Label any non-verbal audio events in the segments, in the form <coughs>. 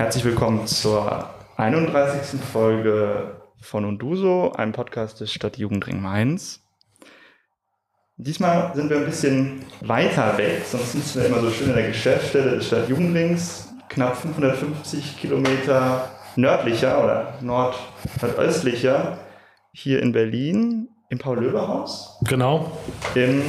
Herzlich willkommen zur 31. Folge von Unduso, einem Podcast des Stadtjugendring Mainz. Diesmal sind wir ein bisschen weiter weg, sonst sitzen wir immer so schön in der Geschäftsstelle des Stadtjugendrings, knapp 550 Kilometer nördlicher oder nord nordöstlicher hier in Berlin im Paul-Löbe-Haus. Genau. Im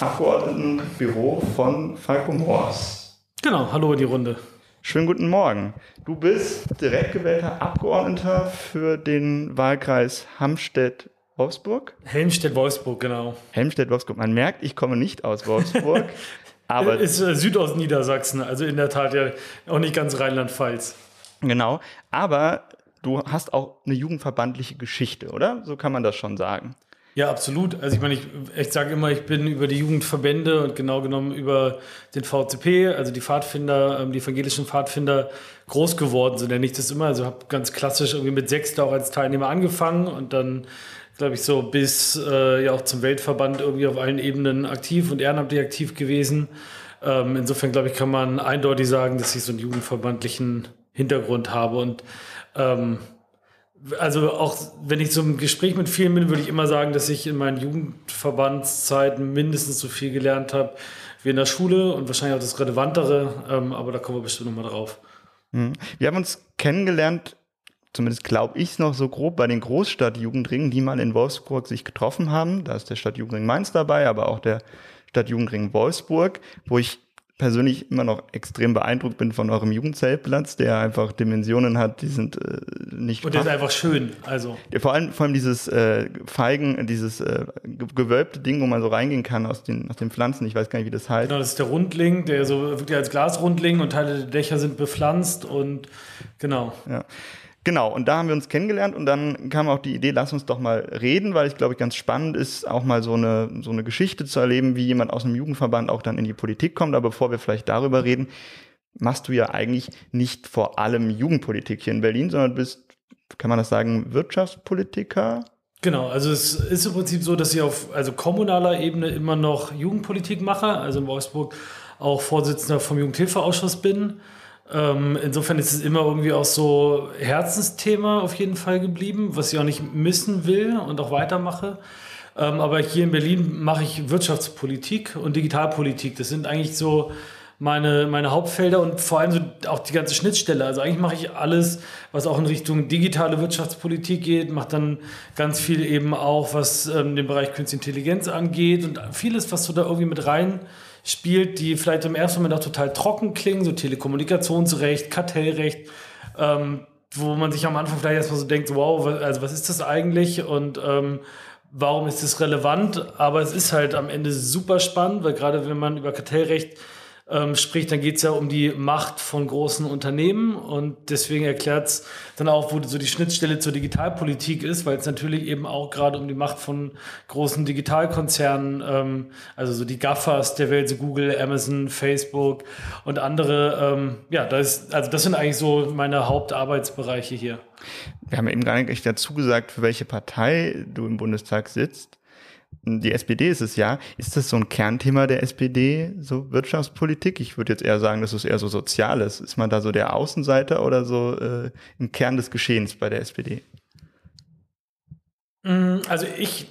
Abgeordnetenbüro von Falco Moors. Genau, hallo in die Runde. Schönen guten Morgen. Du bist direkt gewählter Abgeordneter für den Wahlkreis Hamstedt-Wolfsburg. Helmstedt-Wolfsburg, genau. Helmstedt-Wolfsburg. Man merkt, ich komme nicht aus Wolfsburg. <laughs> aber ist äh, Südostniedersachsen, also in der Tat ja auch nicht ganz Rheinland-Pfalz. Genau, aber du hast auch eine jugendverbandliche Geschichte, oder? So kann man das schon sagen. Ja, absolut. Also ich meine, ich, ich sage immer, ich bin über die Jugendverbände und genau genommen über den VCP, also die Pfadfinder, ähm, die evangelischen Pfadfinder groß geworden, so nenne ich das immer. Also habe ganz klassisch irgendwie mit sechs da auch als Teilnehmer angefangen und dann, glaube ich, so bis äh, ja auch zum Weltverband irgendwie auf allen Ebenen aktiv und ehrenamtlich aktiv gewesen. Ähm, insofern, glaube ich, kann man eindeutig sagen, dass ich so einen jugendverbandlichen Hintergrund habe und ähm, also auch wenn ich im Gespräch mit vielen bin, würde ich immer sagen, dass ich in meinen Jugendverbandszeiten mindestens so viel gelernt habe wie in der Schule und wahrscheinlich auch das Relevantere, ähm, aber da kommen wir bestimmt nochmal drauf. Mhm. Wir haben uns kennengelernt, zumindest glaube ich es noch so grob, bei den Großstadtjugendringen, die mal in Wolfsburg sich getroffen haben. Da ist der Stadtjugendring Mainz dabei, aber auch der Stadtjugendring Wolfsburg, wo ich persönlich immer noch extrem beeindruckt bin von eurem Jugendzeltplatz, der einfach Dimensionen hat, die sind äh, nicht. Und der ist einfach schön. Also vor allem vor allem dieses äh, Feigen, dieses äh, gewölbte Ding, wo man so reingehen kann aus den aus den Pflanzen. Ich weiß gar nicht, wie das heißt. Genau, das ist der Rundling, der so wirklich als Glasrundling und Teile der Dächer sind bepflanzt und genau. Ja. Genau, und da haben wir uns kennengelernt und dann kam auch die Idee, lass uns doch mal reden, weil ich glaube, ganz spannend ist, auch mal so eine, so eine Geschichte zu erleben, wie jemand aus einem Jugendverband auch dann in die Politik kommt. Aber bevor wir vielleicht darüber reden, machst du ja eigentlich nicht vor allem Jugendpolitik hier in Berlin, sondern bist, kann man das sagen, Wirtschaftspolitiker? Genau, also es ist im Prinzip so, dass ich auf also kommunaler Ebene immer noch Jugendpolitik mache, also in Wolfsburg auch Vorsitzender vom Jugendhilfeausschuss bin ähm, insofern ist es immer irgendwie auch so Herzensthema auf jeden Fall geblieben, was ich auch nicht missen will und auch weitermache. Ähm, aber hier in Berlin mache ich Wirtschaftspolitik und Digitalpolitik. Das sind eigentlich so meine, meine Hauptfelder und vor allem so auch die ganze Schnittstelle. Also eigentlich mache ich alles, was auch in Richtung digitale Wirtschaftspolitik geht, mache dann ganz viel eben auch, was ähm, den Bereich Künstliche Intelligenz angeht und vieles, was so da irgendwie mit rein spielt, die vielleicht im ersten Moment auch total trocken klingen, so Telekommunikationsrecht, Kartellrecht, ähm, wo man sich am Anfang vielleicht erstmal so denkt, wow, also was ist das eigentlich und ähm, warum ist das relevant? Aber es ist halt am Ende super spannend, weil gerade wenn man über Kartellrecht ähm, sprich, dann geht es ja um die Macht von großen Unternehmen und deswegen erklärt es dann auch, wo so die Schnittstelle zur Digitalpolitik ist, weil es natürlich eben auch gerade um die Macht von großen Digitalkonzernen, ähm, also so die Gaffers der Welt, so Google, Amazon, Facebook und andere, ähm, ja, das also das sind eigentlich so meine Hauptarbeitsbereiche hier. Wir haben eben gar nicht dazu gesagt, für welche Partei du im Bundestag sitzt die SPD ist es ja. Ist das so ein Kernthema der SPD, so Wirtschaftspolitik? Ich würde jetzt eher sagen, das ist eher so Soziales. Ist man da so der Außenseiter oder so äh, im Kern des Geschehens bei der SPD? Mm, also ich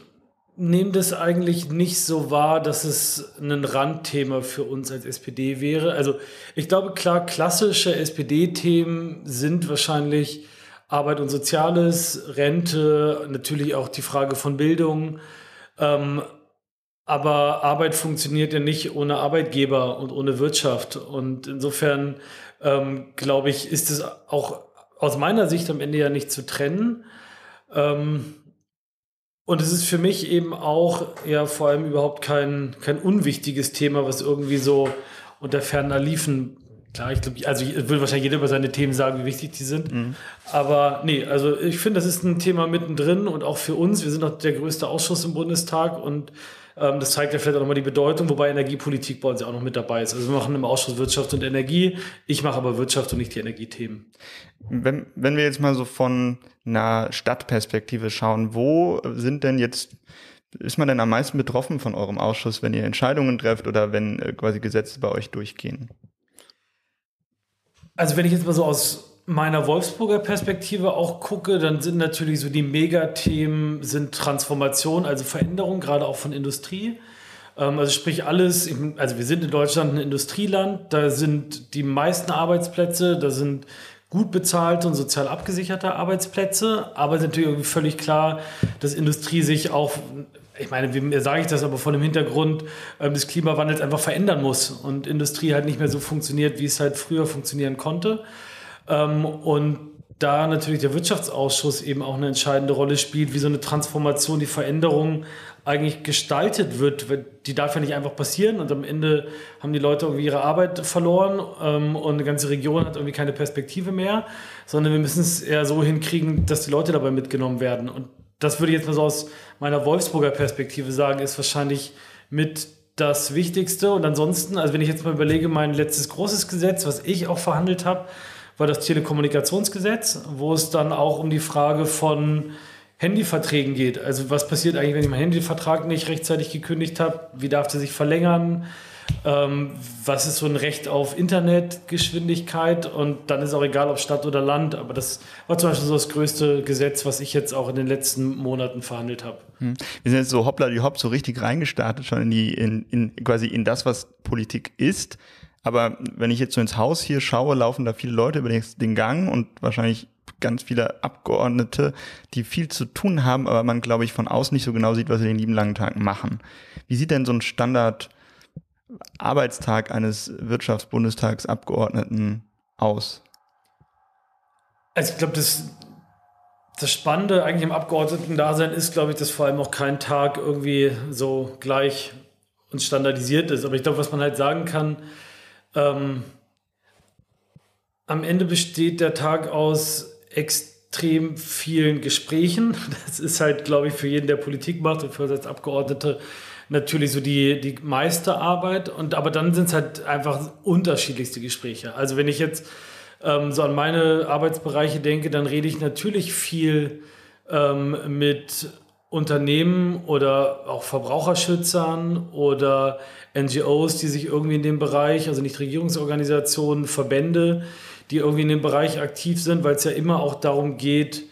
nehme das eigentlich nicht so wahr, dass es ein Randthema für uns als SPD wäre. Also ich glaube, klar, klassische SPD-Themen sind wahrscheinlich Arbeit und Soziales, Rente, natürlich auch die Frage von Bildung. Ähm, aber Arbeit funktioniert ja nicht ohne Arbeitgeber und ohne Wirtschaft. Und insofern ähm, glaube ich, ist es auch aus meiner Sicht am Ende ja nicht zu trennen. Ähm, und es ist für mich eben auch ja vor allem überhaupt kein, kein unwichtiges Thema, was irgendwie so unter ferner Liefen Klar, ich glaube, also ich will wahrscheinlich jeder über seine Themen sagen, wie wichtig die sind. Mhm. Aber nee, also ich finde, das ist ein Thema mittendrin und auch für uns. Wir sind auch der größte Ausschuss im Bundestag und ähm, das zeigt ja vielleicht auch nochmal die Bedeutung, wobei Energiepolitik bei uns ja auch noch mit dabei ist. Also wir machen im Ausschuss Wirtschaft und Energie. Ich mache aber Wirtschaft und nicht die Energiethemen. Wenn, wenn wir jetzt mal so von einer Stadtperspektive schauen, wo sind denn jetzt ist man denn am meisten betroffen von eurem Ausschuss, wenn ihr Entscheidungen trefft oder wenn äh, quasi Gesetze bei euch durchgehen? Also wenn ich jetzt mal so aus meiner Wolfsburger Perspektive auch gucke, dann sind natürlich so die Megathemen sind Transformation, also Veränderung, gerade auch von Industrie. Ähm, also sprich alles, also wir sind in Deutschland ein Industrieland, da sind die meisten Arbeitsplätze, da sind gut bezahlte und sozial abgesicherte Arbeitsplätze, aber es ist natürlich völlig klar, dass Industrie sich auch ich meine, wie sage ich das aber von dem Hintergrund ähm, des Klimawandels einfach verändern muss und Industrie halt nicht mehr so funktioniert, wie es halt früher funktionieren konnte. Ähm, und da natürlich der Wirtschaftsausschuss eben auch eine entscheidende Rolle spielt, wie so eine Transformation, die Veränderung eigentlich gestaltet wird. Die darf ja nicht einfach passieren und am Ende haben die Leute irgendwie ihre Arbeit verloren ähm, und eine ganze Region hat irgendwie keine Perspektive mehr, sondern wir müssen es eher so hinkriegen, dass die Leute dabei mitgenommen werden. Und das würde ich jetzt mal so aus meiner Wolfsburger Perspektive sagen, ist wahrscheinlich mit das Wichtigste. Und ansonsten, also wenn ich jetzt mal überlege, mein letztes großes Gesetz, was ich auch verhandelt habe, war das Telekommunikationsgesetz, wo es dann auch um die Frage von Handyverträgen geht. Also was passiert eigentlich, wenn ich meinen Handyvertrag nicht rechtzeitig gekündigt habe? Wie darf der sich verlängern? Ähm, was ist so ein Recht auf Internetgeschwindigkeit? Und dann ist auch egal, ob Stadt oder Land. Aber das war zum Beispiel so das größte Gesetz, was ich jetzt auch in den letzten Monaten verhandelt habe. Hm. Wir sind jetzt so hoppla die hopp so richtig reingestartet schon in die in, in quasi in das, was Politik ist. Aber wenn ich jetzt so ins Haus hier schaue, laufen da viele Leute über den Gang und wahrscheinlich ganz viele Abgeordnete, die viel zu tun haben, aber man, glaube ich, von außen nicht so genau sieht, was sie den lieben langen Tag machen. Wie sieht denn so ein Standard Arbeitstag eines Wirtschaftsbundestagsabgeordneten aus? Also ich glaube, das, das Spannende eigentlich im Abgeordneten-Dasein ist, glaube ich, dass vor allem auch kein Tag irgendwie so gleich und standardisiert ist. Aber ich glaube, was man halt sagen kann, ähm, am Ende besteht der Tag aus extrem vielen Gesprächen. Das ist halt, glaube ich, für jeden, der Politik macht und für uns als Abgeordnete natürlich so die, die meiste Arbeit. Und, aber dann sind es halt einfach unterschiedlichste Gespräche. Also wenn ich jetzt ähm, so an meine Arbeitsbereiche denke, dann rede ich natürlich viel ähm, mit Unternehmen oder auch Verbraucherschützern oder NGOs, die sich irgendwie in dem Bereich, also nicht Regierungsorganisationen, Verbände, die irgendwie in dem Bereich aktiv sind, weil es ja immer auch darum geht,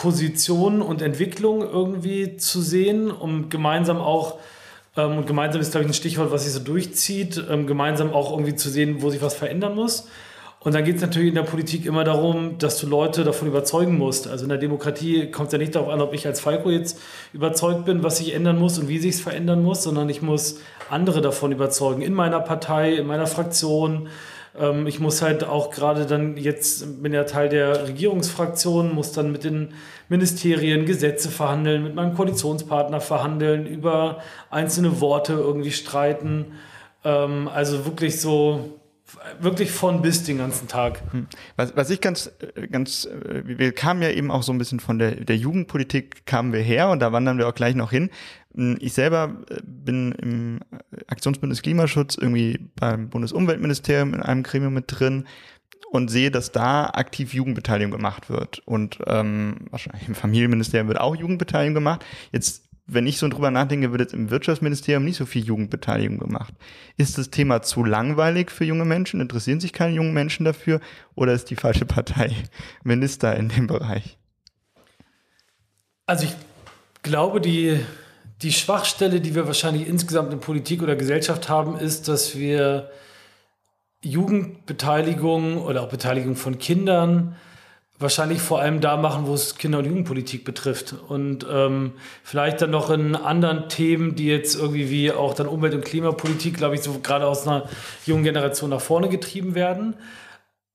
Positionen und Entwicklung irgendwie zu sehen, um gemeinsam auch, ähm, und gemeinsam ist, glaube ich, ein Stichwort, was sich so durchzieht, ähm, gemeinsam auch irgendwie zu sehen, wo sich was verändern muss. Und dann geht es natürlich in der Politik immer darum, dass du Leute davon überzeugen musst. Also in der Demokratie kommt es ja nicht darauf an, ob ich als Falco jetzt überzeugt bin, was sich ändern muss und wie sich es verändern muss, sondern ich muss andere davon überzeugen. In meiner Partei, in meiner Fraktion. Ähm, ich muss halt auch gerade dann jetzt, bin ja Teil der Regierungsfraktion, muss dann mit den Ministerien Gesetze verhandeln, mit meinem Koalitionspartner verhandeln, über einzelne Worte irgendwie streiten. Ähm, also wirklich so wirklich von bis den ganzen Tag. Hm. Was, was ich ganz, ganz, wir kamen ja eben auch so ein bisschen von der, der Jugendpolitik kamen wir her und da wandern wir auch gleich noch hin. Ich selber äh, bin im Aktionsbündnis Klimaschutz irgendwie beim Bundesumweltministerium in einem Gremium mit drin und sehe, dass da aktiv Jugendbeteiligung gemacht wird. Und ähm, wahrscheinlich im Familienministerium wird auch Jugendbeteiligung gemacht. Jetzt wenn ich so drüber nachdenke, wird jetzt im Wirtschaftsministerium nicht so viel Jugendbeteiligung gemacht. Ist das Thema zu langweilig für junge Menschen? Interessieren sich keine jungen Menschen dafür? Oder ist die falsche Partei <laughs> Minister in dem Bereich? Also ich glaube, die, die Schwachstelle, die wir wahrscheinlich insgesamt in Politik oder Gesellschaft haben, ist, dass wir Jugendbeteiligung oder auch Beteiligung von Kindern wahrscheinlich vor allem da machen, wo es Kinder- und Jugendpolitik betrifft. Und ähm, vielleicht dann noch in anderen Themen, die jetzt irgendwie wie auch dann Umwelt- und Klimapolitik, glaube ich, so gerade aus einer jungen Generation nach vorne getrieben werden.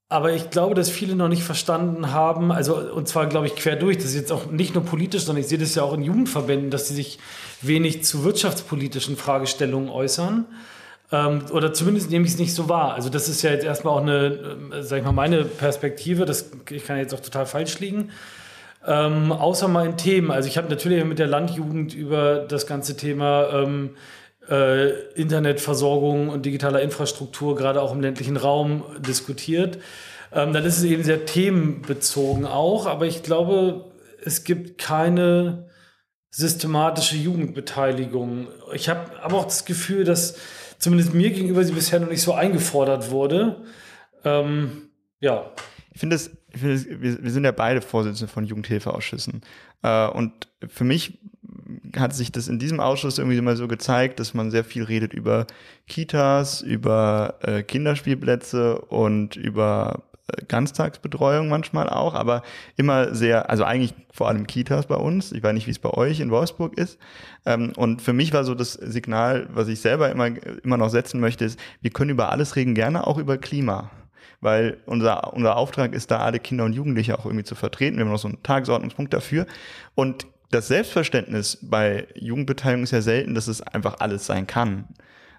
Aber ich glaube, dass viele noch nicht verstanden haben, also und zwar glaube ich quer durch, das ist jetzt auch nicht nur politisch, sondern ich sehe das ja auch in Jugendverbänden, dass sie sich wenig zu wirtschaftspolitischen Fragestellungen äußern. Ähm, oder zumindest nehme ich es nicht so wahr. Also das ist ja jetzt erstmal auch eine, äh, sag ich mal, meine Perspektive. Das, ich kann jetzt auch total falsch liegen. Ähm, außer mal in Themen. Also ich habe natürlich mit der Landjugend über das ganze Thema ähm, äh, Internetversorgung und digitaler Infrastruktur, gerade auch im ländlichen Raum, diskutiert. Ähm, dann ist es eben sehr themenbezogen auch, aber ich glaube, es gibt keine systematische Jugendbeteiligung. Ich habe aber auch das Gefühl, dass zumindest mir gegenüber sie bisher noch nicht so eingefordert wurde. Ähm, ja. ich finde es, find wir, wir sind ja beide Vorsitzende von Jugendhilfeausschüssen. Äh, und für mich hat sich das in diesem Ausschuss irgendwie immer so gezeigt, dass man sehr viel redet über Kitas, über äh, Kinderspielplätze und über äh, Ganztagsbetreuung manchmal auch, aber immer sehr, also eigentlich vor allem Kitas bei uns. Ich weiß nicht, wie es bei euch in Wolfsburg ist. Ähm, und für mich war so das Signal, was ich selber immer, immer noch setzen möchte, ist, wir können über alles reden, gerne auch über Klima. Weil unser, unser Auftrag ist da, alle Kinder und Jugendliche auch irgendwie zu vertreten. Wir haben noch so einen Tagesordnungspunkt dafür. Und das Selbstverständnis bei Jugendbeteiligung ist ja selten, dass es einfach alles sein kann.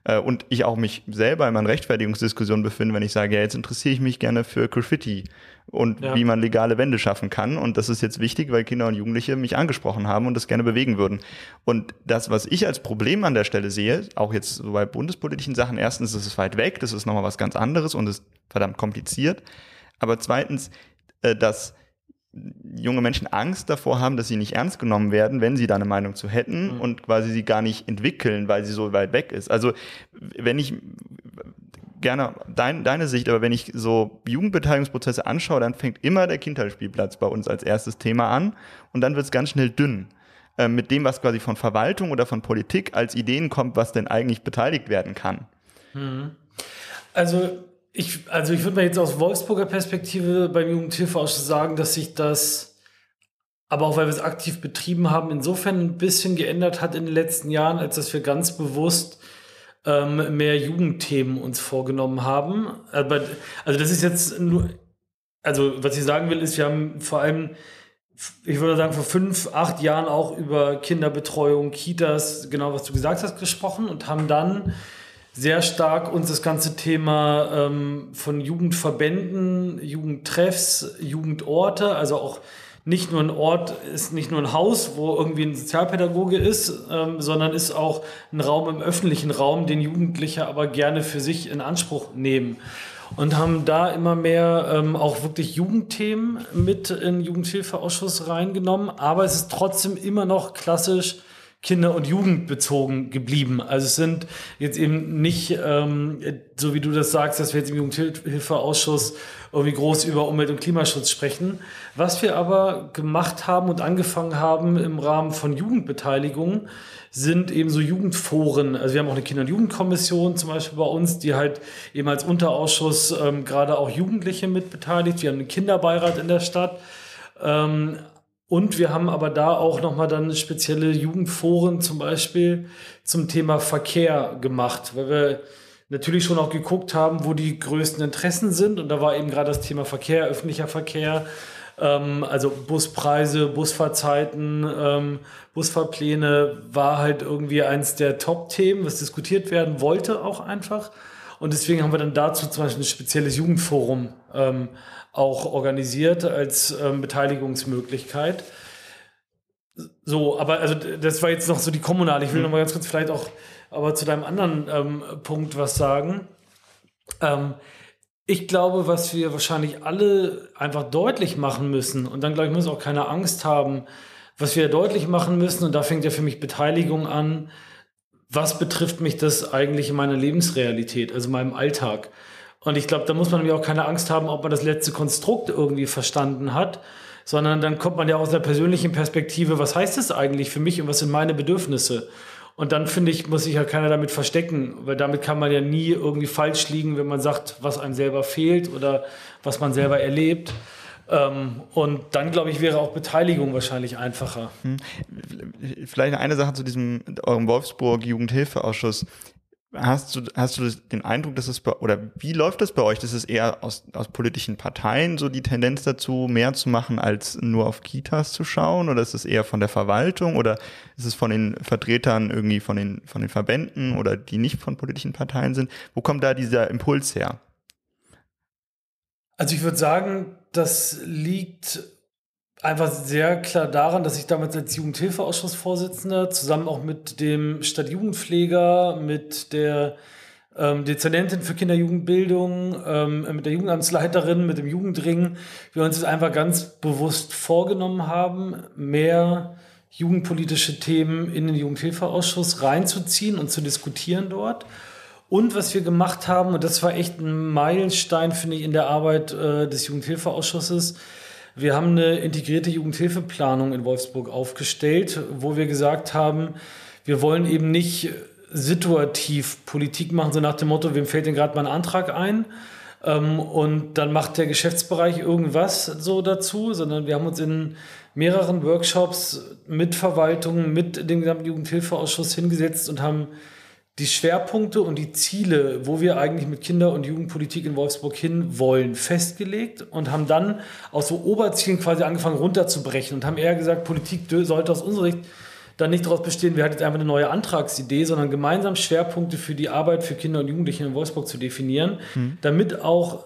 Äh, und ich auch mich selber in meiner Rechtfertigungsdiskussion befinde, wenn ich sage, ja, jetzt interessiere ich mich gerne für Graffiti und ja. wie man legale Wände schaffen kann. Und das ist jetzt wichtig, weil Kinder und Jugendliche mich angesprochen haben und das gerne bewegen würden. Und das, was ich als Problem an der Stelle sehe, auch jetzt so bei bundespolitischen Sachen, erstens ist es weit weg, das ist nochmal was ganz anderes und ist verdammt kompliziert. Aber zweitens, äh, dass junge Menschen Angst davor haben, dass sie nicht ernst genommen werden, wenn sie da eine Meinung zu hätten mhm. und quasi sie gar nicht entwickeln, weil sie so weit weg ist. Also wenn ich gerne dein, deine Sicht, aber wenn ich so Jugendbeteiligungsprozesse anschaue, dann fängt immer der Kindheitsspielplatz bei uns als erstes Thema an und dann wird es ganz schnell dünn äh, mit dem, was quasi von Verwaltung oder von Politik als Ideen kommt, was denn eigentlich beteiligt werden kann. Mhm. Also ich, also ich würde mal jetzt aus Wolfsburger Perspektive beim Jugendhilfeausschuss sagen, dass sich das, aber auch weil wir es aktiv betrieben haben, insofern ein bisschen geändert hat in den letzten Jahren, als dass wir ganz bewusst ähm, mehr Jugendthemen uns vorgenommen haben. Aber, also das ist jetzt nur, also was ich sagen will, ist, wir haben vor allem, ich würde sagen, vor fünf, acht Jahren auch über Kinderbetreuung, Kitas, genau was du gesagt hast, gesprochen und haben dann sehr stark uns das ganze Thema ähm, von Jugendverbänden, Jugendtreffs, Jugendorte, also auch nicht nur ein Ort, ist nicht nur ein Haus, wo irgendwie ein Sozialpädagoge ist, ähm, sondern ist auch ein Raum im öffentlichen Raum, den Jugendliche aber gerne für sich in Anspruch nehmen. Und haben da immer mehr ähm, auch wirklich Jugendthemen mit in den Jugendhilfeausschuss reingenommen. Aber es ist trotzdem immer noch klassisch Kinder- und Jugendbezogen geblieben. Also es sind jetzt eben nicht, ähm, so wie du das sagst, dass wir jetzt im Jugendhilfeausschuss irgendwie groß über Umwelt- und Klimaschutz sprechen. Was wir aber gemacht haben und angefangen haben im Rahmen von Jugendbeteiligung, sind eben so Jugendforen. Also wir haben auch eine Kinder- und Jugendkommission zum Beispiel bei uns, die halt eben als Unterausschuss ähm, gerade auch Jugendliche mitbeteiligt. Wir haben einen Kinderbeirat in der Stadt. Ähm, und wir haben aber da auch nochmal dann spezielle Jugendforen zum Beispiel zum Thema Verkehr gemacht, weil wir natürlich schon auch geguckt haben, wo die größten Interessen sind. Und da war eben gerade das Thema Verkehr, öffentlicher Verkehr, ähm, also Buspreise, Busfahrzeiten, ähm, Busfahrpläne war halt irgendwie eins der Top-Themen, was diskutiert werden wollte auch einfach. Und deswegen haben wir dann dazu zum Beispiel ein spezielles Jugendforum ähm, auch organisiert als ähm, Beteiligungsmöglichkeit. So, aber also das war jetzt noch so die kommunale. Ich will mhm. noch mal ganz kurz vielleicht auch aber zu deinem anderen ähm, Punkt was sagen. Ähm, ich glaube, was wir wahrscheinlich alle einfach deutlich machen müssen, und dann glaube ich, muss auch keine Angst haben, was wir deutlich machen müssen, und da fängt ja für mich Beteiligung an, was betrifft mich das eigentlich in meiner Lebensrealität, also meinem Alltag? Und ich glaube, da muss man nämlich auch keine Angst haben, ob man das letzte Konstrukt irgendwie verstanden hat, sondern dann kommt man ja aus der persönlichen Perspektive, was heißt das eigentlich für mich und was sind meine Bedürfnisse? Und dann finde ich, muss sich ja keiner damit verstecken, weil damit kann man ja nie irgendwie falsch liegen, wenn man sagt, was einem selber fehlt oder was man selber erlebt. Ähm, und dann, glaube ich, wäre auch Beteiligung wahrscheinlich einfacher. Hm. Vielleicht eine Sache zu diesem eurem Wolfsburg Jugendhilfeausschuss. Hast du, hast du den Eindruck, dass es bei, oder wie läuft das bei euch? Das ist eher aus, aus politischen Parteien so die Tendenz dazu, mehr zu machen, als nur auf Kitas zu schauen? Oder ist es eher von der Verwaltung? Oder ist es von den Vertretern irgendwie von den, von den Verbänden oder die nicht von politischen Parteien sind? Wo kommt da dieser Impuls her? Also ich würde sagen, das liegt einfach sehr klar daran, dass ich damals als Jugendhilfeausschussvorsitzender zusammen auch mit dem Stadtjugendpfleger, mit der ähm, Dezernentin für Kinderjugendbildung, ähm, mit der Jugendamtsleiterin, mit dem Jugendring, wir uns das einfach ganz bewusst vorgenommen haben, mehr jugendpolitische Themen in den Jugendhilfeausschuss reinzuziehen und zu diskutieren dort. Und was wir gemacht haben, und das war echt ein Meilenstein, finde ich, in der Arbeit äh, des Jugendhilfeausschusses, wir haben eine integrierte Jugendhilfeplanung in Wolfsburg aufgestellt, wo wir gesagt haben, wir wollen eben nicht situativ Politik machen, so nach dem Motto, wem fällt denn gerade mal ein Antrag ein? Ähm, und dann macht der Geschäftsbereich irgendwas so dazu, sondern wir haben uns in mehreren Workshops mit Verwaltung, mit dem gesamten Jugendhilfeausschuss hingesetzt und haben die Schwerpunkte und die Ziele, wo wir eigentlich mit Kinder- und Jugendpolitik in Wolfsburg hin wollen, festgelegt und haben dann aus so Oberzielen quasi angefangen runterzubrechen und haben eher gesagt, Politik sollte aus unserer Sicht dann nicht daraus bestehen, wir hatten jetzt einfach eine neue Antragsidee, sondern gemeinsam Schwerpunkte für die Arbeit für Kinder und Jugendliche in Wolfsburg zu definieren, mhm. damit auch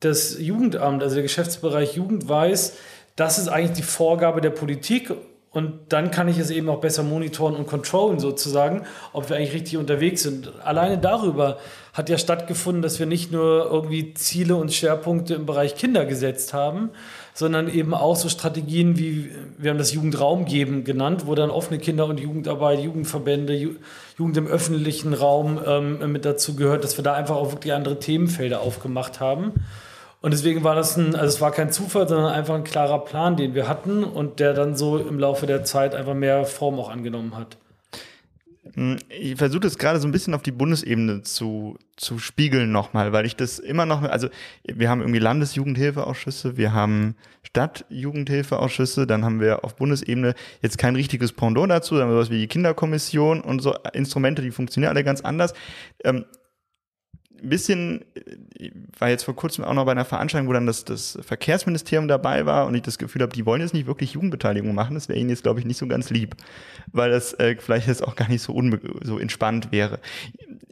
das Jugendamt, also der Geschäftsbereich Jugend weiß, das ist eigentlich die Vorgabe der Politik und dann kann ich es eben auch besser monitoren und controllen sozusagen, ob wir eigentlich richtig unterwegs sind. Alleine darüber hat ja stattgefunden, dass wir nicht nur irgendwie Ziele und Schwerpunkte im Bereich Kinder gesetzt haben, sondern eben auch so Strategien wie, wir haben das Jugendraum geben genannt, wo dann offene Kinder- und Jugendarbeit, Jugendverbände, Jugend im öffentlichen Raum ähm, mit dazu gehört, dass wir da einfach auch wirklich andere Themenfelder aufgemacht haben. Und deswegen war das ein, also es war kein Zufall, sondern einfach ein klarer Plan, den wir hatten und der dann so im Laufe der Zeit einfach mehr Form auch angenommen hat. Hm, ich versuche das gerade so ein bisschen auf die Bundesebene zu, zu spiegeln nochmal, weil ich das immer noch, also wir haben irgendwie Landesjugendhilfeausschüsse, wir haben Stadtjugendhilfeausschüsse, dann haben wir auf Bundesebene jetzt kein richtiges Pendant dazu, dann haben wir sowas wie die Kinderkommission und so Instrumente, die funktionieren alle ganz anders. Ähm, ein bisschen, ich äh, war jetzt vor kurzem auch noch bei einer Veranstaltung, wo dann das, das Verkehrsministerium dabei war und ich das Gefühl habe, die wollen jetzt nicht wirklich Jugendbeteiligung machen. Das wäre ihnen jetzt, glaube ich, nicht so ganz lieb, weil das äh, vielleicht jetzt auch gar nicht so, so entspannt wäre.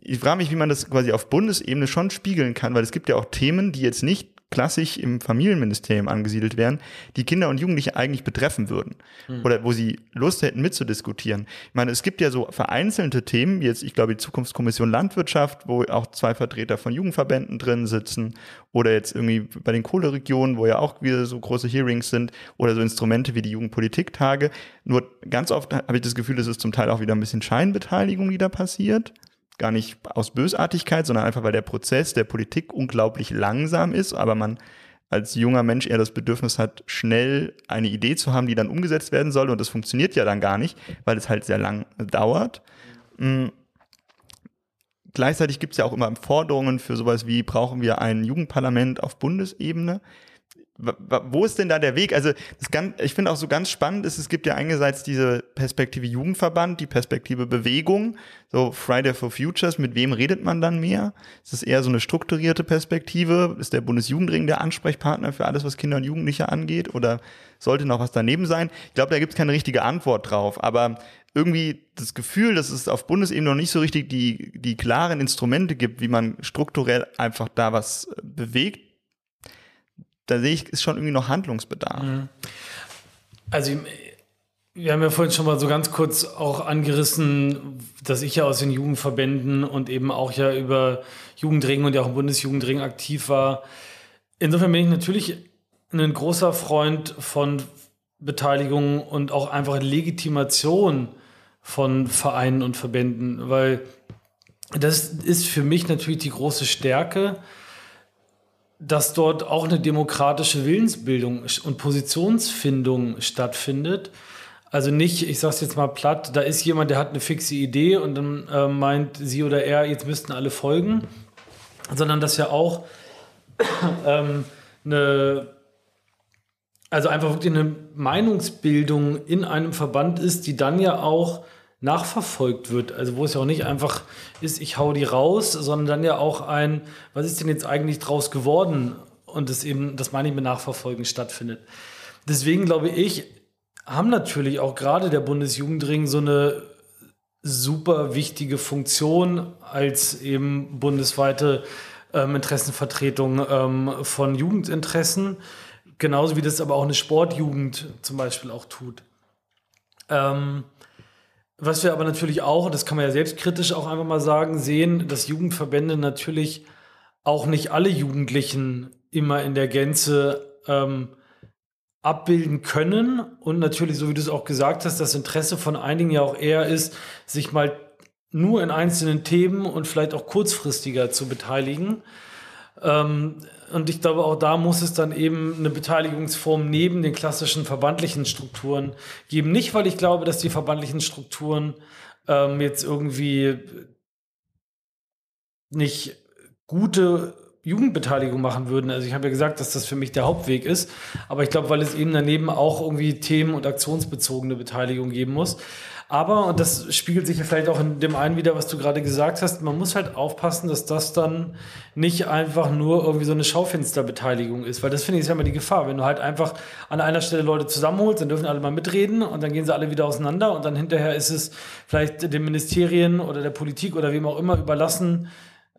Ich frage mich, wie man das quasi auf Bundesebene schon spiegeln kann, weil es gibt ja auch Themen, die jetzt nicht klassisch im Familienministerium angesiedelt wären, die Kinder und Jugendliche eigentlich betreffen würden mhm. oder wo sie Lust hätten mitzudiskutieren. Ich meine, es gibt ja so vereinzelte Themen, wie jetzt, ich glaube, die Zukunftskommission Landwirtschaft, wo auch zwei Vertreter von Jugendverbänden drin sitzen oder jetzt irgendwie bei den Kohleregionen, wo ja auch wieder so große Hearings sind oder so Instrumente wie die Jugendpolitiktage. Nur ganz oft habe ich das Gefühl, es ist zum Teil auch wieder ein bisschen Scheinbeteiligung, die da passiert gar nicht aus Bösartigkeit, sondern einfach, weil der Prozess der Politik unglaublich langsam ist, aber man als junger Mensch eher das Bedürfnis hat, schnell eine Idee zu haben, die dann umgesetzt werden soll. Und das funktioniert ja dann gar nicht, weil es halt sehr lang dauert. Mhm. Gleichzeitig gibt es ja auch immer Forderungen für sowas wie, brauchen wir ein Jugendparlament auf Bundesebene? Wo ist denn da der Weg? Also ganz, ich finde auch so ganz spannend ist, es gibt ja einerseits diese Perspektive Jugendverband, die Perspektive Bewegung, so Friday for Futures, mit wem redet man dann mehr? Ist es eher so eine strukturierte Perspektive? Ist der Bundesjugendring der Ansprechpartner für alles, was Kinder und Jugendliche angeht? Oder sollte noch was daneben sein? Ich glaube, da gibt es keine richtige Antwort drauf, aber irgendwie das Gefühl, dass es auf Bundesebene noch nicht so richtig die, die klaren Instrumente gibt, wie man strukturell einfach da was bewegt, da sehe ich, ist schon irgendwie noch Handlungsbedarf. Mhm. Also wir haben ja vorhin schon mal so ganz kurz auch angerissen, dass ich ja aus den Jugendverbänden und eben auch ja über Jugendring und ja auch im Bundesjugendring aktiv war. Insofern bin ich natürlich ein großer Freund von Beteiligung und auch einfach Legitimation von Vereinen und Verbänden, weil das ist für mich natürlich die große Stärke, dass dort auch eine demokratische Willensbildung und Positionsfindung stattfindet. Also nicht, ich sage es jetzt mal platt, da ist jemand, der hat eine fixe Idee und dann äh, meint sie oder er, jetzt müssten alle folgen, sondern dass ja auch <coughs> ähm, eine, also einfach wirklich eine Meinungsbildung in einem Verband ist, die dann ja auch nachverfolgt wird. Also wo es ja auch nicht einfach ist, ich hau die raus, sondern dann ja auch ein, was ist denn jetzt eigentlich draus geworden? Und das eben, das meine ich mit Nachverfolgen stattfindet. Deswegen glaube ich, haben natürlich auch gerade der Bundesjugendring so eine super wichtige Funktion als eben bundesweite ähm, Interessenvertretung ähm, von Jugendinteressen, genauso wie das aber auch eine Sportjugend zum Beispiel auch tut. Ähm, was wir aber natürlich auch, das kann man ja selbstkritisch auch einfach mal sagen, sehen, dass Jugendverbände natürlich auch nicht alle Jugendlichen immer in der Gänze ähm, abbilden können. Und natürlich, so wie du es auch gesagt hast, das Interesse von einigen ja auch eher ist, sich mal nur in einzelnen Themen und vielleicht auch kurzfristiger zu beteiligen. Ähm, und ich glaube, auch da muss es dann eben eine Beteiligungsform neben den klassischen verbandlichen Strukturen geben. Nicht, weil ich glaube, dass die verbandlichen Strukturen ähm, jetzt irgendwie nicht gute Jugendbeteiligung machen würden. Also ich habe ja gesagt, dass das für mich der Hauptweg ist, aber ich glaube, weil es eben daneben auch irgendwie themen- und aktionsbezogene Beteiligung geben muss. Aber, und das spiegelt sich ja vielleicht auch in dem einen wieder, was du gerade gesagt hast, man muss halt aufpassen, dass das dann nicht einfach nur irgendwie so eine Schaufensterbeteiligung ist, weil das finde ich ist ja immer die Gefahr. Wenn du halt einfach an einer Stelle Leute zusammenholst, dann dürfen alle mal mitreden und dann gehen sie alle wieder auseinander und dann hinterher ist es vielleicht den Ministerien oder der Politik oder wem auch immer überlassen,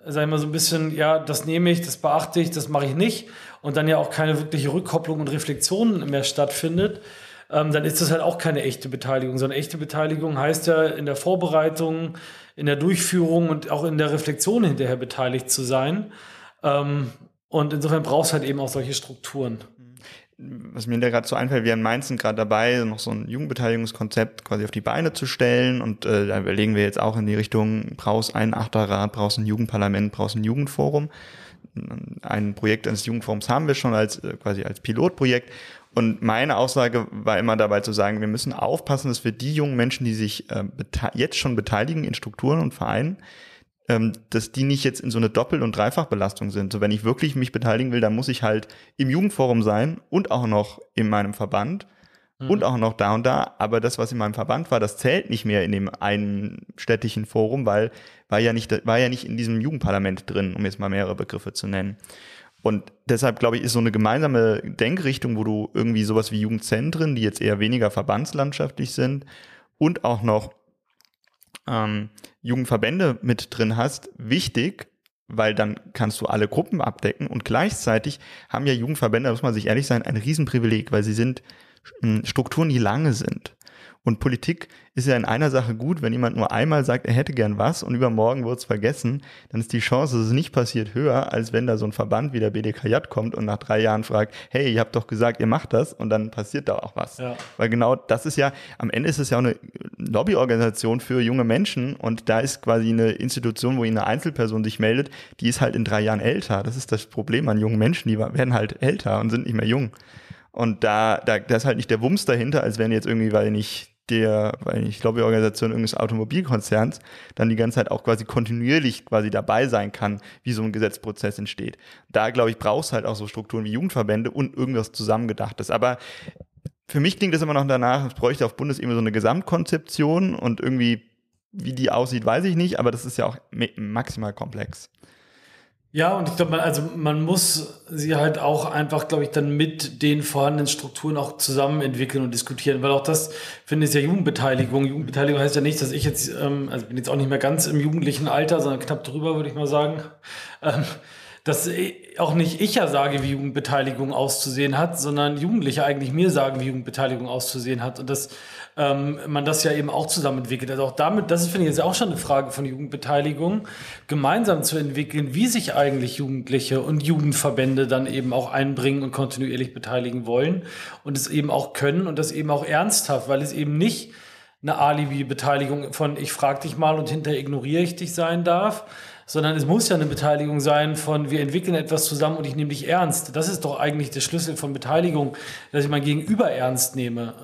sag ich mal, so ein bisschen, ja, das nehme ich, das beachte ich, das mache ich nicht und dann ja auch keine wirkliche Rückkopplung und Reflexion mehr stattfindet ähm, dann ist das halt auch keine echte Beteiligung. Sondern echte Beteiligung heißt ja in der Vorbereitung, in der Durchführung und auch in der Reflexion hinterher beteiligt zu sein. Ähm, und insofern brauchst du halt eben auch solche Strukturen. Was mir da gerade so einfällt, wir in Mainz sind gerade dabei, noch so ein Jugendbeteiligungskonzept quasi auf die Beine zu stellen. Und äh, da überlegen wir jetzt auch in die Richtung, brauchst einen Achterrat, brauchst ein Jugendparlament, brauchst ein Jugendforum. Ein Projekt eines Jugendforums haben wir schon als äh, quasi als Pilotprojekt und meine Aussage war immer dabei zu sagen, wir müssen aufpassen, dass wir die jungen Menschen, die sich äh, jetzt schon beteiligen in Strukturen und Vereinen, ähm, dass die nicht jetzt in so eine Doppel- und Dreifachbelastung sind. So wenn ich wirklich mich beteiligen will, dann muss ich halt im Jugendforum sein und auch noch in meinem Verband mhm. und auch noch da und da. Aber das, was in meinem Verband war, das zählt nicht mehr in dem einen städtischen Forum, weil war ja nicht, war ja nicht in diesem Jugendparlament drin, um jetzt mal mehrere Begriffe zu nennen. Und deshalb, glaube ich, ist so eine gemeinsame Denkrichtung, wo du irgendwie sowas wie Jugendzentren, die jetzt eher weniger verbandslandschaftlich sind, und auch noch ähm, Jugendverbände mit drin hast, wichtig, weil dann kannst du alle Gruppen abdecken und gleichzeitig haben ja Jugendverbände, muss man sich ehrlich sein, ein Riesenprivileg, weil sie sind hm, Strukturen, die lange sind. Und Politik ist ja in einer Sache gut, wenn jemand nur einmal sagt, er hätte gern was und übermorgen wird es vergessen, dann ist die Chance, dass es nicht passiert, höher, als wenn da so ein Verband wie der BDKJ kommt und nach drei Jahren fragt, hey, ihr habt doch gesagt, ihr macht das und dann passiert da auch was. Ja. Weil genau das ist ja, am Ende ist es ja auch eine Lobbyorganisation für junge Menschen und da ist quasi eine Institution, wo eine Einzelperson sich meldet, die ist halt in drei Jahren älter. Das ist das Problem an jungen Menschen, die werden halt älter und sind nicht mehr jung. Und da, da, da ist halt nicht der Wumms dahinter, als wenn jetzt irgendwie, weil nicht der, weil ich glaube, die Organisation irgendeines Automobilkonzerns dann die ganze Zeit auch quasi kontinuierlich quasi dabei sein kann, wie so ein Gesetzprozess entsteht. Da, glaube ich, brauchst halt auch so Strukturen wie Jugendverbände und irgendwas zusammengedachtes. Aber für mich klingt es immer noch danach, es bräuchte auf Bundesebene so eine Gesamtkonzeption und irgendwie, wie die aussieht, weiß ich nicht, aber das ist ja auch maximal komplex. Ja, und ich glaube, man, also man muss sie halt auch einfach, glaube ich, dann mit den vorhandenen Strukturen auch zusammen entwickeln und diskutieren, weil auch das, finde ich, ja Jugendbeteiligung. Jugendbeteiligung heißt ja nicht, dass ich jetzt, ähm, also bin jetzt auch nicht mehr ganz im jugendlichen Alter, sondern knapp drüber, würde ich mal sagen. Ähm, dass auch nicht ich ja sage, wie Jugendbeteiligung auszusehen hat, sondern Jugendliche eigentlich mir sagen, wie Jugendbeteiligung auszusehen hat. Und dass ähm, man das ja eben auch zusammen entwickelt. Also auch damit, das ist, finde ich, jetzt auch schon eine Frage von Jugendbeteiligung, gemeinsam zu entwickeln, wie sich eigentlich Jugendliche und Jugendverbände dann eben auch einbringen und kontinuierlich beteiligen wollen und es eben auch können und das eben auch ernsthaft, weil es eben nicht eine Alibi-Beteiligung von ich frage dich mal und hinterher ignoriere ich dich sein darf, sondern es muss ja eine Beteiligung sein von, wir entwickeln etwas zusammen und ich nehme dich ernst. Das ist doch eigentlich der Schlüssel von Beteiligung, dass ich mein Gegenüber ernst nehme.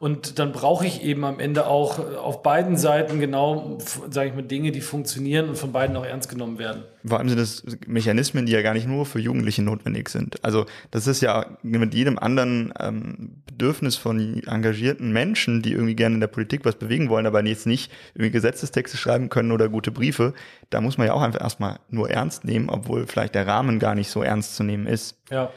Und dann brauche ich eben am Ende auch auf beiden Seiten genau, sage ich mal, Dinge, die funktionieren und von beiden auch ernst genommen werden. Vor allem sind das Mechanismen, die ja gar nicht nur für Jugendliche notwendig sind. Also das ist ja mit jedem anderen ähm, Bedürfnis von engagierten Menschen, die irgendwie gerne in der Politik was bewegen wollen, aber jetzt nicht irgendwie Gesetzestexte schreiben können oder gute Briefe. Da muss man ja auch einfach erstmal nur ernst nehmen, obwohl vielleicht der Rahmen gar nicht so ernst zu nehmen ist. Ja.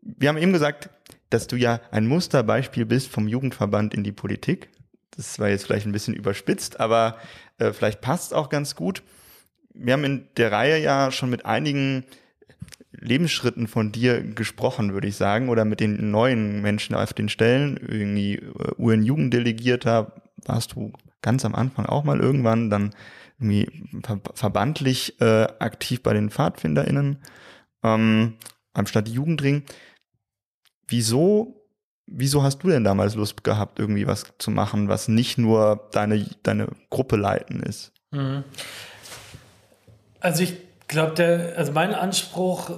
Wir haben eben gesagt, dass du ja ein Musterbeispiel bist vom Jugendverband in die Politik. Das war jetzt vielleicht ein bisschen überspitzt, aber äh, vielleicht passt es auch ganz gut. Wir haben in der Reihe ja schon mit einigen Lebensschritten von dir gesprochen, würde ich sagen, oder mit den neuen Menschen auf den Stellen. Irgendwie äh, UN-Jugenddelegierter warst du ganz am Anfang auch mal irgendwann, dann irgendwie ver verbandlich äh, aktiv bei den PfadfinderInnen ähm, am Stadtjugendring. Wieso, wieso hast du denn damals Lust gehabt, irgendwie was zu machen, was nicht nur deine, deine Gruppe leiten ist? Mhm. Also ich glaube, der, also mein Anspruch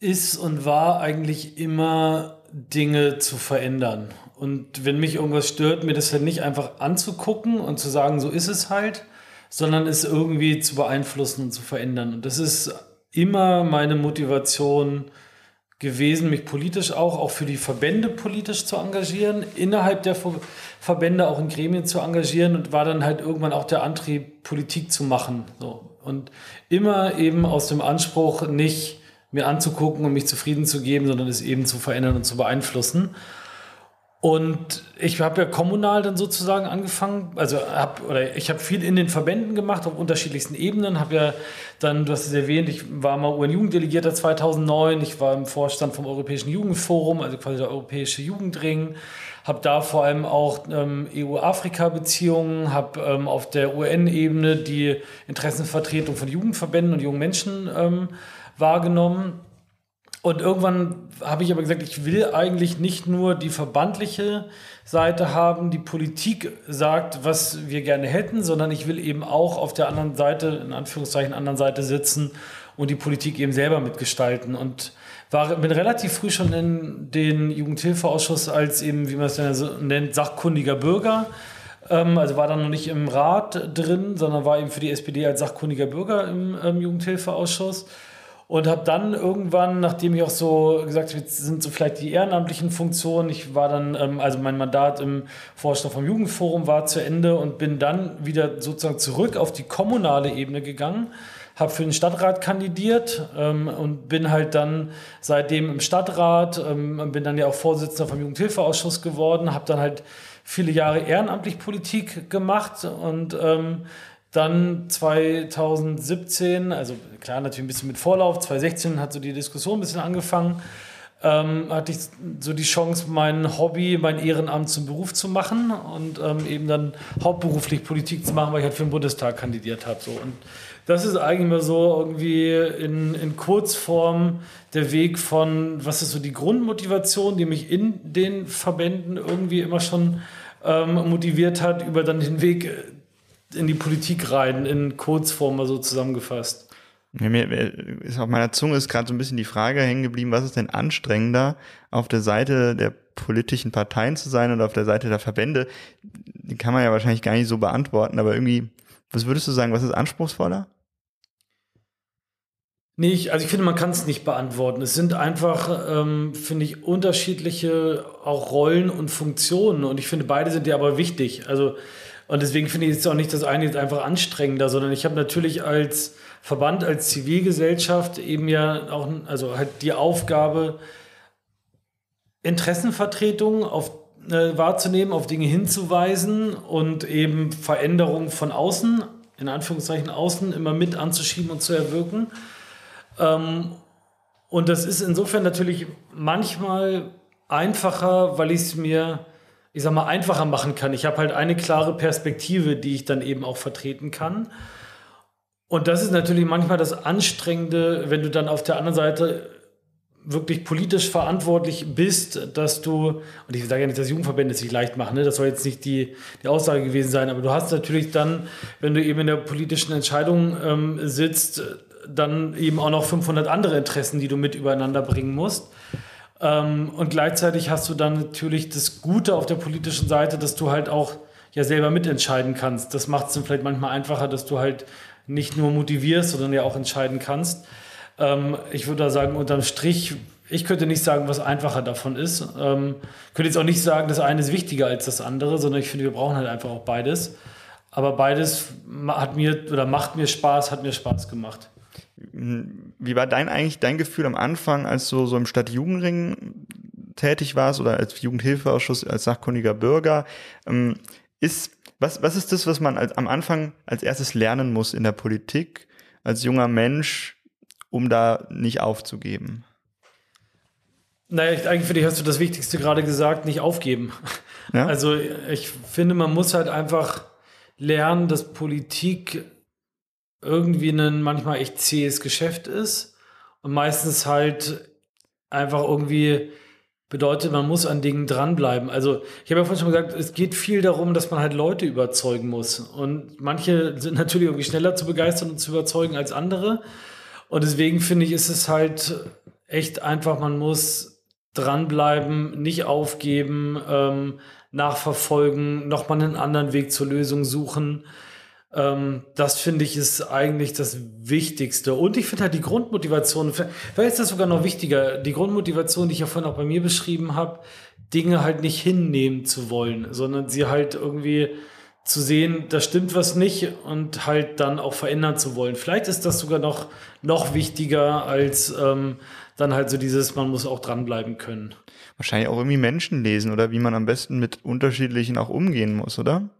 ist und war eigentlich immer Dinge zu verändern. Und wenn mich irgendwas stört, mir das halt nicht einfach anzugucken und zu sagen, so ist es halt, sondern es irgendwie zu beeinflussen und zu verändern. Und das ist immer meine Motivation gewesen, mich politisch auch, auch für die Verbände politisch zu engagieren, innerhalb der Verbände auch in Gremien zu engagieren und war dann halt irgendwann auch der Antrieb, Politik zu machen. So. Und immer eben aus dem Anspruch, nicht mir anzugucken und mich zufrieden zu geben, sondern es eben zu verändern und zu beeinflussen. Und ich habe ja kommunal dann sozusagen angefangen, also hab, oder ich habe viel in den Verbänden gemacht auf unterschiedlichsten Ebenen, habe ja dann, du hast es erwähnt, ich war mal UN-Jugenddelegierter 2009, ich war im Vorstand vom Europäischen Jugendforum, also quasi der Europäische Jugendring, habe da vor allem auch ähm, EU-Afrika-Beziehungen, habe ähm, auf der UN-Ebene die Interessenvertretung von Jugendverbänden und jungen Menschen ähm, wahrgenommen und irgendwann habe ich aber gesagt, ich will eigentlich nicht nur die verbandliche Seite haben, die Politik sagt, was wir gerne hätten, sondern ich will eben auch auf der anderen Seite, in Anführungszeichen anderen Seite sitzen und die Politik eben selber mitgestalten. Und war, bin relativ früh schon in den Jugendhilfeausschuss als eben, wie man es nennt, sachkundiger Bürger. Ähm, also war dann noch nicht im Rat drin, sondern war eben für die SPD als sachkundiger Bürger im ähm, Jugendhilfeausschuss und habe dann irgendwann, nachdem ich auch so gesagt habe, sind so vielleicht die ehrenamtlichen Funktionen, ich war dann, ähm, also mein Mandat im Vorstand vom Jugendforum war zu Ende und bin dann wieder sozusagen zurück auf die kommunale Ebene gegangen, habe für den Stadtrat kandidiert ähm, und bin halt dann seitdem im Stadtrat, ähm, bin dann ja auch Vorsitzender vom Jugendhilfeausschuss geworden, habe dann halt viele Jahre ehrenamtlich Politik gemacht und ähm, dann 2017, also klar natürlich ein bisschen mit Vorlauf, 2016 hat so die Diskussion ein bisschen angefangen, ähm, hatte ich so die Chance, mein Hobby, mein Ehrenamt zum Beruf zu machen und ähm, eben dann hauptberuflich Politik zu machen, weil ich halt für den Bundestag kandidiert habe. So. Und das ist eigentlich immer so irgendwie in, in Kurzform der Weg von, was ist so die Grundmotivation, die mich in den Verbänden irgendwie immer schon ähm, motiviert hat, über dann den Weg in die Politik rein, in Kurzform mal so zusammengefasst. Ja, mir ist auf meiner Zunge ist gerade so ein bisschen die Frage hängen geblieben, was ist denn anstrengender, auf der Seite der politischen Parteien zu sein oder auf der Seite der Verbände? Die kann man ja wahrscheinlich gar nicht so beantworten, aber irgendwie, was würdest du sagen, was ist anspruchsvoller? Nee, ich, also ich finde, man kann es nicht beantworten. Es sind einfach, ähm, finde ich, unterschiedliche auch Rollen und Funktionen und ich finde, beide sind ja aber wichtig. Also und deswegen finde ich jetzt auch nicht das eine jetzt einfach anstrengender, sondern ich habe natürlich als Verband, als Zivilgesellschaft eben ja auch, also halt die Aufgabe, Interessenvertretung auf, äh, wahrzunehmen, auf Dinge hinzuweisen und eben Veränderungen von außen, in Anführungszeichen außen, immer mit anzuschieben und zu erwirken. Ähm, und das ist insofern natürlich manchmal einfacher, weil ich es mir ich sag mal, einfacher machen kann. Ich habe halt eine klare Perspektive, die ich dann eben auch vertreten kann. Und das ist natürlich manchmal das Anstrengende, wenn du dann auf der anderen Seite wirklich politisch verantwortlich bist, dass du, und ich sage ja nicht, dass Jugendverbände es sich leicht machen, ne? das soll jetzt nicht die, die Aussage gewesen sein, aber du hast natürlich dann, wenn du eben in der politischen Entscheidung ähm, sitzt, dann eben auch noch 500 andere Interessen, die du mit übereinander bringen musst. Ähm, und gleichzeitig hast du dann natürlich das Gute auf der politischen Seite, dass du halt auch ja selber mitentscheiden kannst. Das macht es dann vielleicht manchmal einfacher, dass du halt nicht nur motivierst, sondern ja auch entscheiden kannst. Ähm, ich würde da sagen, unterm Strich, ich könnte nicht sagen, was einfacher davon ist. Ähm, könnte jetzt auch nicht sagen, das eine ist wichtiger als das andere, sondern ich finde, wir brauchen halt einfach auch beides. Aber beides hat mir oder macht mir Spaß, hat mir Spaß gemacht. Wie war dein eigentlich dein Gefühl am Anfang, als du so im Stadtjugendring tätig warst oder als Jugendhilfeausschuss, als sachkundiger Bürger? Ähm, ist, was, was ist das, was man als, am Anfang als erstes lernen muss in der Politik als junger Mensch, um da nicht aufzugeben? Naja, eigentlich finde ich, hast du das Wichtigste gerade gesagt, nicht aufgeben. Ja? Also ich finde, man muss halt einfach lernen, dass Politik irgendwie ein manchmal echt zähes Geschäft ist und meistens halt einfach irgendwie bedeutet, man muss an Dingen dranbleiben. Also ich habe ja vorhin schon gesagt, es geht viel darum, dass man halt Leute überzeugen muss. Und manche sind natürlich irgendwie schneller zu begeistern und zu überzeugen als andere. Und deswegen finde ich, ist es halt echt einfach, man muss dranbleiben, nicht aufgeben, ähm, nachverfolgen, nochmal einen anderen Weg zur Lösung suchen. Ähm, das finde ich ist eigentlich das Wichtigste. Und ich finde halt die Grundmotivation, vielleicht ist das sogar noch wichtiger, die Grundmotivation, die ich ja vorhin auch bei mir beschrieben habe, Dinge halt nicht hinnehmen zu wollen, sondern sie halt irgendwie zu sehen, da stimmt was nicht und halt dann auch verändern zu wollen. Vielleicht ist das sogar noch, noch wichtiger als ähm, dann halt so dieses, man muss auch dranbleiben können. Wahrscheinlich auch irgendwie Menschen lesen oder wie man am besten mit unterschiedlichen auch umgehen muss, oder?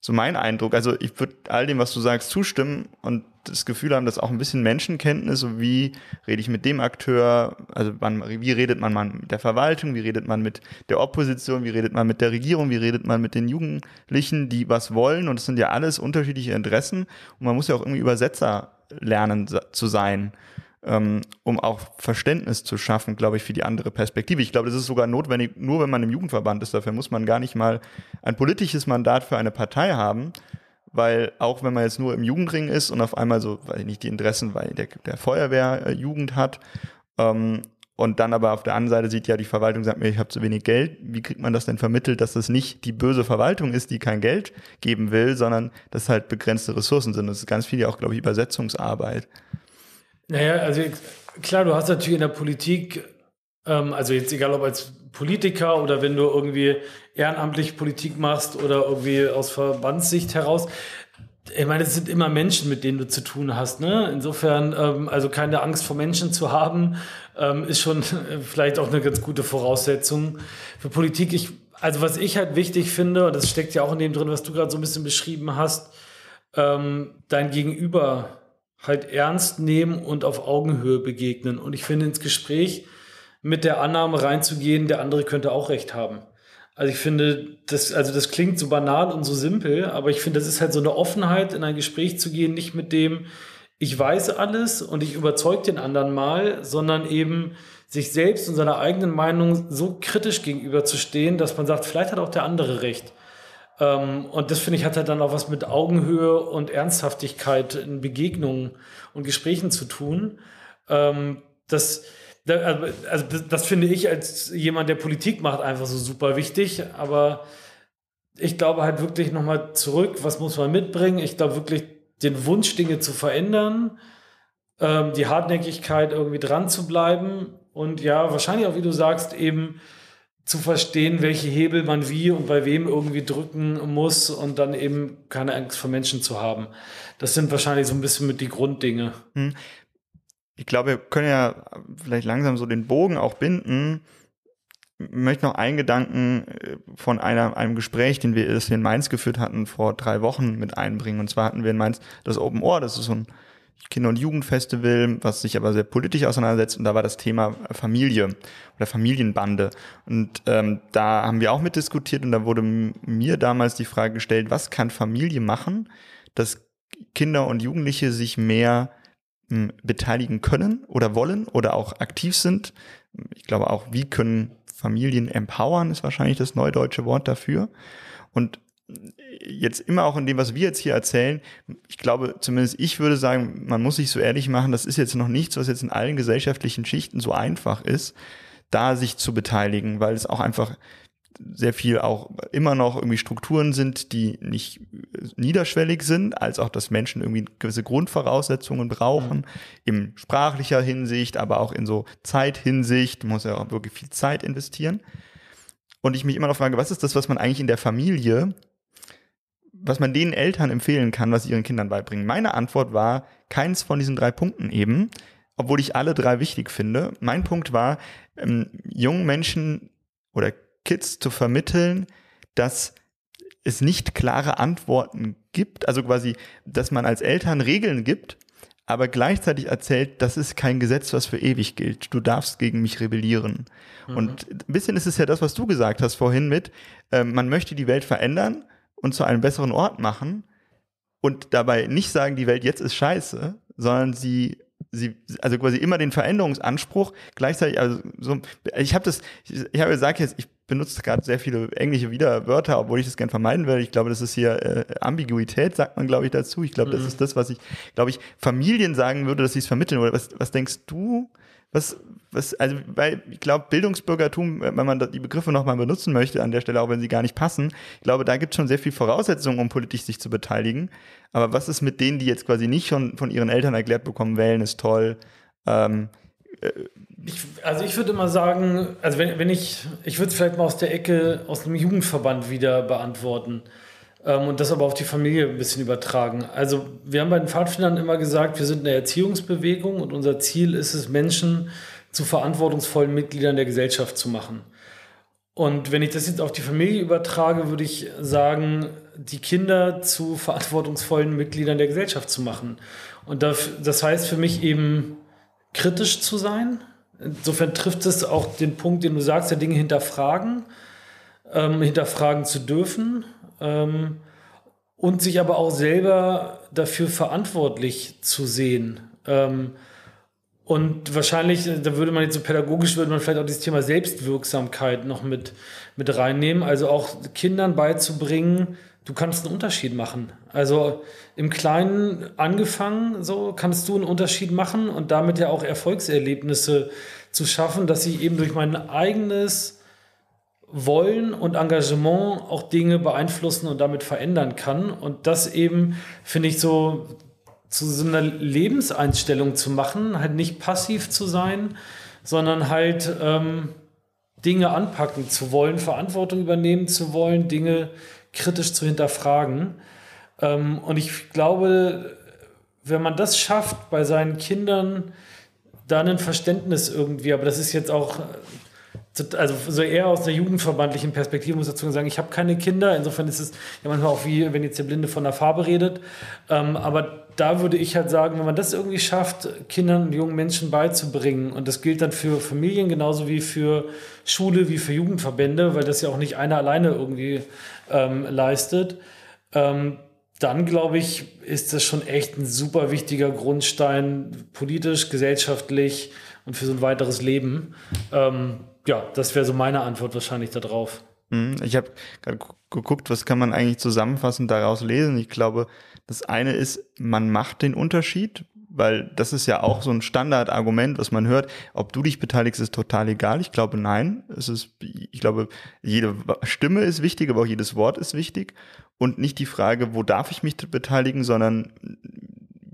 So mein Eindruck. Also ich würde all dem, was du sagst, zustimmen und das Gefühl haben, dass auch ein bisschen Menschenkenntnis, so wie rede ich mit dem Akteur, also man, wie redet man mit der Verwaltung, wie redet man mit der Opposition, wie redet man mit der Regierung, wie redet man mit den Jugendlichen, die was wollen und es sind ja alles unterschiedliche Interessen und man muss ja auch irgendwie Übersetzer lernen zu sein ähm, um auch Verständnis zu schaffen, glaube ich, für die andere Perspektive. Ich glaube, das ist sogar notwendig, nur wenn man im Jugendverband ist. Dafür muss man gar nicht mal ein politisches Mandat für eine Partei haben, weil auch wenn man jetzt nur im Jugendring ist und auf einmal so, weil nicht die Interessen weil der, der Feuerwehr äh, Jugend hat ähm, und dann aber auf der anderen Seite sieht ja die Verwaltung, sagt mir, ich habe zu wenig Geld. Wie kriegt man das denn vermittelt, dass das nicht die böse Verwaltung ist, die kein Geld geben will, sondern dass halt begrenzte Ressourcen sind. Das ist ganz viel ja auch, glaube ich, Übersetzungsarbeit. Naja, also klar, du hast natürlich in der Politik, ähm, also jetzt egal ob als Politiker oder wenn du irgendwie ehrenamtlich Politik machst oder irgendwie aus Verbandssicht heraus, ich meine, es sind immer Menschen, mit denen du zu tun hast. Ne? Insofern, ähm, also keine Angst vor Menschen zu haben, ähm, ist schon <laughs> vielleicht auch eine ganz gute Voraussetzung für Politik. Ich, also was ich halt wichtig finde, und das steckt ja auch in dem drin, was du gerade so ein bisschen beschrieben hast, ähm, dein Gegenüber halt ernst nehmen und auf Augenhöhe begegnen. Und ich finde, ins Gespräch mit der Annahme reinzugehen, der andere könnte auch recht haben. Also ich finde, das, also das klingt so banal und so simpel, aber ich finde, das ist halt so eine Offenheit, in ein Gespräch zu gehen, nicht mit dem, ich weiß alles und ich überzeuge den anderen mal, sondern eben sich selbst und seiner eigenen Meinung so kritisch gegenüberzustehen, dass man sagt, vielleicht hat auch der andere recht. Ähm, und das finde ich hat halt dann auch was mit Augenhöhe und Ernsthaftigkeit in Begegnungen und Gesprächen zu tun. Ähm, das, also, das finde ich als jemand, der Politik macht, einfach so super wichtig. Aber ich glaube halt wirklich nochmal zurück, was muss man mitbringen? Ich glaube wirklich den Wunsch, Dinge zu verändern, ähm, die Hartnäckigkeit irgendwie dran zu bleiben und ja, wahrscheinlich auch, wie du sagst, eben zu verstehen, welche Hebel man wie und bei wem irgendwie drücken muss und dann eben keine Angst vor Menschen zu haben. Das sind wahrscheinlich so ein bisschen mit die Grunddinge. Hm. Ich glaube, wir können ja vielleicht langsam so den Bogen auch binden. Ich möchte noch einen Gedanken äh, von einer, einem Gespräch, den wir in Mainz geführt hatten, vor drei Wochen mit einbringen. Und zwar hatten wir in Mainz das Open Ohr, das ist so ein Kinder- und Jugendfestival, was sich aber sehr politisch auseinandersetzt. Und da war das Thema Familie oder Familienbande. Und ähm, da haben wir auch mitdiskutiert und da wurde mir damals die Frage gestellt, was kann Familie machen, dass Kinder und Jugendliche sich mehr beteiligen können oder wollen oder auch aktiv sind. Ich glaube auch, wie können Familien empowern, ist wahrscheinlich das neudeutsche Wort dafür. Und jetzt immer auch in dem, was wir jetzt hier erzählen, ich glaube, zumindest ich würde sagen, man muss sich so ehrlich machen, das ist jetzt noch nichts, was jetzt in allen gesellschaftlichen Schichten so einfach ist, da sich zu beteiligen, weil es auch einfach sehr viel auch immer noch irgendwie Strukturen sind, die nicht niederschwellig sind, als auch, dass Menschen irgendwie gewisse Grundvoraussetzungen brauchen, mhm. in sprachlicher Hinsicht, aber auch in so Zeithinsicht, man muss ja auch wirklich viel Zeit investieren. Und ich mich immer noch frage, was ist das, was man eigentlich in der Familie was man den Eltern empfehlen kann, was sie ihren Kindern beibringen. Meine Antwort war keins von diesen drei Punkten eben, obwohl ich alle drei wichtig finde. Mein Punkt war, ähm, jungen Menschen oder Kids zu vermitteln, dass es nicht klare Antworten gibt, also quasi, dass man als Eltern Regeln gibt, aber gleichzeitig erzählt, das ist kein Gesetz, was für ewig gilt. Du darfst gegen mich rebellieren. Mhm. Und ein bisschen ist es ja das, was du gesagt hast vorhin mit, äh, man möchte die Welt verändern, und zu einem besseren Ort machen und dabei nicht sagen, die Welt jetzt ist scheiße, sondern sie sie, also quasi immer den Veränderungsanspruch, gleichzeitig, also so, ich habe das, ich, ich habe gesagt jetzt, ich benutze gerade sehr viele englische Widerwörter, obwohl ich das gern vermeiden will. Ich glaube, das ist hier äh, Ambiguität, sagt man, glaube ich, dazu. Ich glaube, mhm. das ist das, was ich, glaube ich, Familien sagen würde, dass sie es vermitteln. Oder was, was denkst du? Was, was, also, weil ich glaube, Bildungsbürgertum, wenn man die Begriffe nochmal benutzen möchte an der Stelle, auch wenn sie gar nicht passen, ich glaube, da gibt es schon sehr viel Voraussetzungen, um politisch sich zu beteiligen. Aber was ist mit denen, die jetzt quasi nicht schon von ihren Eltern erklärt bekommen, wählen ist toll? Ähm, äh, ich, also ich würde immer sagen, also wenn, wenn ich, ich würde es vielleicht mal aus der Ecke, aus einem Jugendverband wieder beantworten ähm, und das aber auf die Familie ein bisschen übertragen. Also wir haben bei den Pfadfindern immer gesagt, wir sind eine Erziehungsbewegung und unser Ziel ist es, Menschen zu verantwortungsvollen Mitgliedern der Gesellschaft zu machen. Und wenn ich das jetzt auf die Familie übertrage, würde ich sagen, die Kinder zu verantwortungsvollen Mitgliedern der Gesellschaft zu machen. Und das, heißt für mich eben kritisch zu sein. Insofern trifft es auch den Punkt, den du sagst, der Dinge hinterfragen, ähm, hinterfragen zu dürfen ähm, und sich aber auch selber dafür verantwortlich zu sehen. Ähm, und wahrscheinlich, da würde man jetzt so pädagogisch, würde man vielleicht auch dieses Thema Selbstwirksamkeit noch mit, mit reinnehmen. Also auch Kindern beizubringen, du kannst einen Unterschied machen. Also im Kleinen angefangen, so kannst du einen Unterschied machen und damit ja auch Erfolgserlebnisse zu schaffen, dass ich eben durch mein eigenes Wollen und Engagement auch Dinge beeinflussen und damit verändern kann. Und das eben, finde ich, so zu so einer Lebenseinstellung zu machen, halt nicht passiv zu sein, sondern halt ähm, Dinge anpacken zu wollen, Verantwortung übernehmen zu wollen, Dinge kritisch zu hinterfragen. Ähm, und ich glaube, wenn man das schafft, bei seinen Kindern da ein Verständnis irgendwie, aber das ist jetzt auch also so eher aus einer jugendverbandlichen Perspektive muss ich dazu sagen, ich habe keine Kinder, insofern ist es ja manchmal auch wie, wenn jetzt der Blinde von der Farbe redet, ähm, aber da würde ich halt sagen, wenn man das irgendwie schafft, Kindern und jungen Menschen beizubringen, und das gilt dann für Familien genauso wie für Schule, wie für Jugendverbände, weil das ja auch nicht einer alleine irgendwie ähm, leistet, ähm, dann glaube ich, ist das schon echt ein super wichtiger Grundstein, politisch, gesellschaftlich und für so ein weiteres Leben. Ähm, ja, das wäre so meine Antwort wahrscheinlich darauf. Mhm. Ich habe gerade geguckt, was kann man eigentlich zusammenfassend daraus lesen. Ich glaube, das eine ist, man macht den Unterschied, weil das ist ja auch so ein Standardargument, was man hört. Ob du dich beteiligst, ist total egal. Ich glaube, nein. Es ist, ich glaube, jede Stimme ist wichtig, aber auch jedes Wort ist wichtig. Und nicht die Frage, wo darf ich mich beteiligen, sondern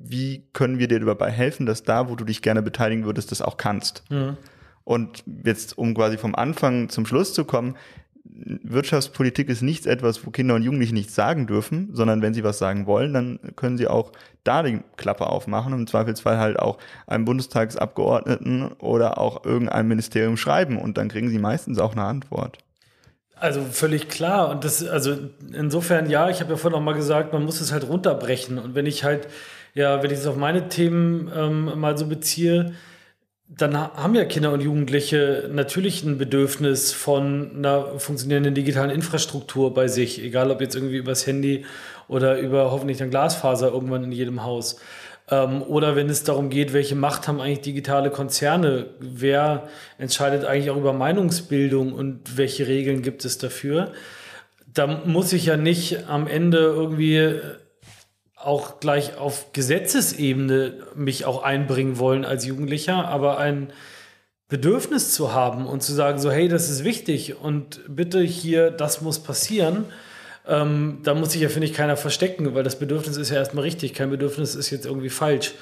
wie können wir dir dabei helfen, dass da, wo du dich gerne beteiligen würdest, das auch kannst. Mhm. Und jetzt, um quasi vom Anfang zum Schluss zu kommen, Wirtschaftspolitik ist nichts etwas, wo Kinder und Jugendliche nichts sagen dürfen, sondern wenn sie was sagen wollen, dann können sie auch da die Klappe aufmachen und im Zweifelsfall halt auch einem Bundestagsabgeordneten oder auch irgendeinem Ministerium schreiben und dann kriegen sie meistens auch eine Antwort. Also völlig klar. Und das, also insofern, ja, ich habe ja vorhin auch mal gesagt, man muss es halt runterbrechen. Und wenn ich halt, ja, wenn ich es auf meine Themen ähm, mal so beziehe, dann haben ja Kinder und Jugendliche natürlich ein Bedürfnis von einer funktionierenden digitalen Infrastruktur bei sich, egal ob jetzt irgendwie übers Handy oder über hoffentlich dann Glasfaser irgendwann in jedem Haus. Ähm, oder wenn es darum geht, welche Macht haben eigentlich digitale Konzerne? Wer entscheidet eigentlich auch über Meinungsbildung und welche Regeln gibt es dafür? Da muss ich ja nicht am Ende irgendwie auch gleich auf Gesetzesebene mich auch einbringen wollen als Jugendlicher, aber ein Bedürfnis zu haben und zu sagen, so hey, das ist wichtig und bitte hier, das muss passieren, ähm, da muss sich ja, finde ich, keiner verstecken, weil das Bedürfnis ist ja erstmal richtig, kein Bedürfnis ist jetzt irgendwie falsch.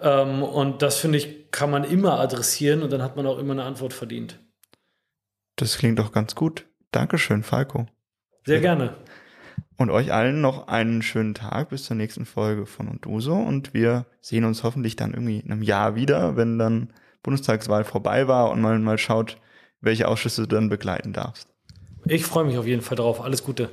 Ähm, und das, finde ich, kann man immer adressieren und dann hat man auch immer eine Antwort verdient. Das klingt doch ganz gut. Dankeschön, Falco. Sehr gerne. Und euch allen noch einen schönen Tag bis zur nächsten Folge von Und du so. Und wir sehen uns hoffentlich dann irgendwie in einem Jahr wieder, wenn dann Bundestagswahl vorbei war und man mal schaut, welche Ausschüsse du dann begleiten darfst. Ich freue mich auf jeden Fall drauf. Alles Gute.